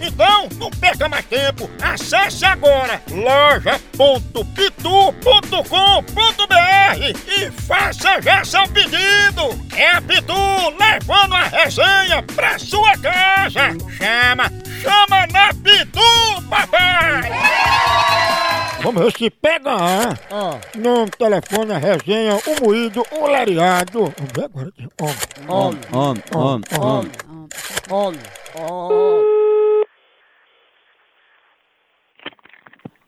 Então, não perca mais tempo. Acesse agora loja.pitu.com.br e faça já seu pedido. É a Pitu levando a resenha pra sua casa. Chama, chama na Pitu, papai! Vamos ver se pega ah. Nome, telefone, resenha, o moído, o lariado. Vamos ver agora. Homem. Homem, homem, homem,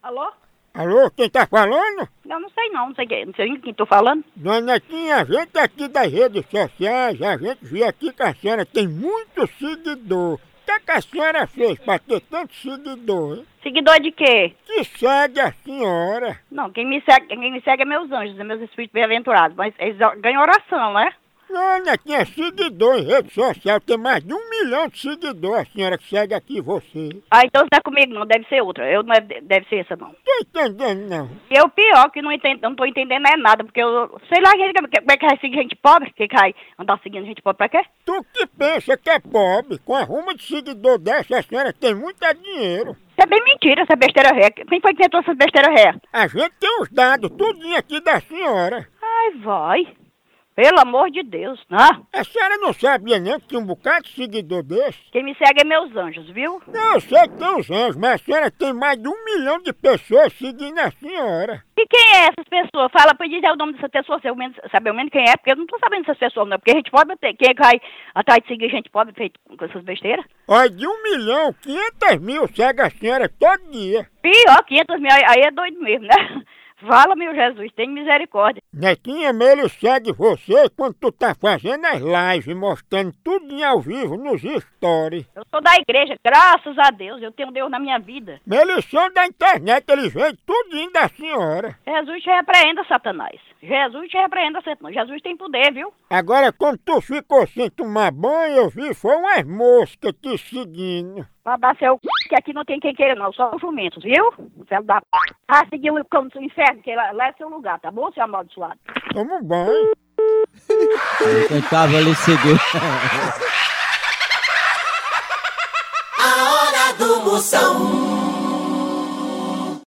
Alô? Alô, quem tá falando? Eu não sei não, não sei quem, não sei quem tô falando. Dona Netinha, a gente aqui das redes sociais, a gente viu aqui que a senhora tem muito seguidor. O que, é que a senhora fez pra ter tanto seguidor, hein? Seguidor de quê? Que segue a senhora. Não, quem me segue, quem me segue é meus anjos, é meus espíritos bem-aventurados, mas eles ganham oração, né? Não, Netinha, seguidor em rede social, tem mais de um milhão de seguidores, a senhora que segue aqui você. Ah, então não é comigo não, deve ser outra. Eu não é, deve ser essa não. Tô entendendo, não. E é o pior, que não, entendo, não tô entendendo é nada, porque eu sei lá quem- como é que vai seguir gente pobre, que vai andar seguindo gente pobre pra quê? Tu que pensa que é pobre, com a ruma de seguidor dessa, a senhora tem muito é dinheiro. Isso é bem mentira, essa besteira ré. Quem foi que inventou essa besteira ré? A gente tem os dados, tudinho aqui da senhora. Ai, vai. Pelo amor de Deus, né? A senhora não sabia nem que tinha um bocado de seguidor desse? Quem me segue é meus anjos, viu? Não, eu sei que tem os anjos, mas a senhora tem mais de um milhão de pessoas seguindo a senhora. E quem é essas pessoas? Fala pra dizer o nome dessa pessoa, se eu menos, saber ao menos quem é, porque eu não tô sabendo dessas pessoas, não. Porque gente pobre. Quem é que vai atrás de seguir gente pobre feito com essas besteiras? Olha, de um milhão, quinhentos mil segue a senhora todo dia. Pior, 500 mil, aí é doido mesmo, né? Fala, meu Jesus, tem misericórdia. Netinha, ele segue você quando tu tá fazendo as lives, mostrando tudo ao vivo nos stories. Eu sou da igreja, graças a Deus, eu tenho Deus na minha vida. Eles são da internet, eles veem tudinho da senhora. Jesus te repreenda, Satanás. Jesus te repreenda, Satanás. Jesus tem poder, viu? Agora, quando tu ficou sem tomar banho, eu vi, foi umas moscas te seguindo. Pra dar seu c... que aqui não tem quem queira, não, só os jumentos, viu? Filho da p. Ah, seguiu o cão do inferno, que lá, lá é seu lugar, tá bom, seu amaldiçoado? Toma um banho. Quem tava ali seguiu. A hora do Moção.